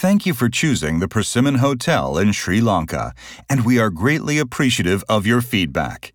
Thank you for choosing the Persimmon Hotel in Sri Lanka, and we are greatly appreciative of your feedback.